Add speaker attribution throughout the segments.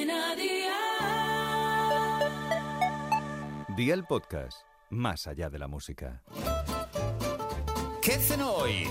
Speaker 1: Cadena Dial.
Speaker 2: Día el podcast, más allá de la música.
Speaker 3: ¿Qué cenó hoy?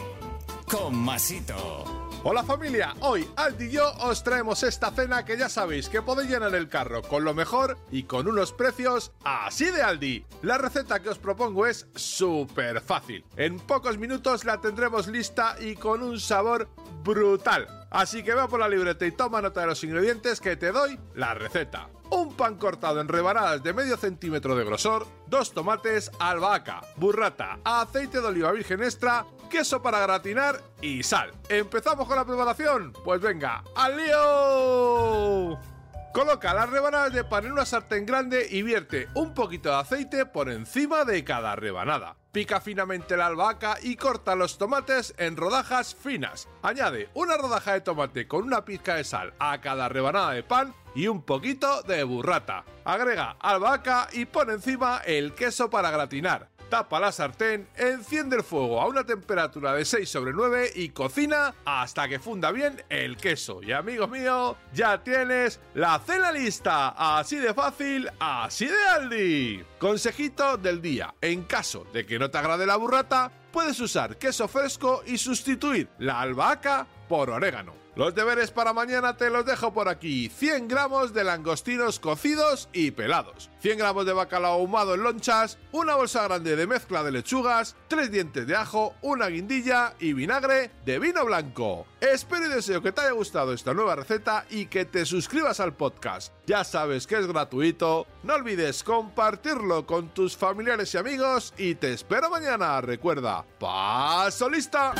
Speaker 3: Con Masito.
Speaker 4: Hola familia, hoy Aldi y yo os traemos esta cena que ya sabéis que podéis llenar el carro con lo mejor y con unos precios así de Aldi. La receta que os propongo es súper fácil. En pocos minutos la tendremos lista y con un sabor brutal. Así que ve por la libreta y toma nota de los ingredientes que te doy la receta. Un pan cortado en rebanadas de medio centímetro de grosor, dos tomates, albahaca, burrata, aceite de oliva virgen extra, queso para gratinar y sal. ¿Empezamos con la preparación? Pues venga, ¡al lío! Coloca las rebanadas de pan en una sartén grande y vierte un poquito de aceite por encima de cada rebanada. Pica finamente la albahaca y corta los tomates en rodajas finas. Añade una rodaja de tomate con una pizca de sal a cada rebanada de pan y un poquito de burrata. Agrega albahaca y pon encima el queso para gratinar. Tapa la sartén, enciende el fuego a una temperatura de 6 sobre 9 y cocina hasta que funda bien el queso. Y amigos míos, ya tienes la cena lista. Así de fácil, así de Aldi. Consejito del día. En caso de que no te agrade la burrata, puedes usar queso fresco y sustituir la albahaca por orégano. Los deberes para mañana te los dejo por aquí. 100 gramos de langostinos cocidos y pelados. 100 gramos de bacalao ahumado en lonchas. Una bolsa grande de mezcla de lechugas. 3 dientes de ajo. Una guindilla y vinagre de vino blanco. Espero y deseo que te haya gustado esta nueva receta y que te suscribas al podcast. Ya sabes que es gratuito. No olvides compartirlo con tus familiares y amigos. Y te espero mañana. Recuerda, paso lista.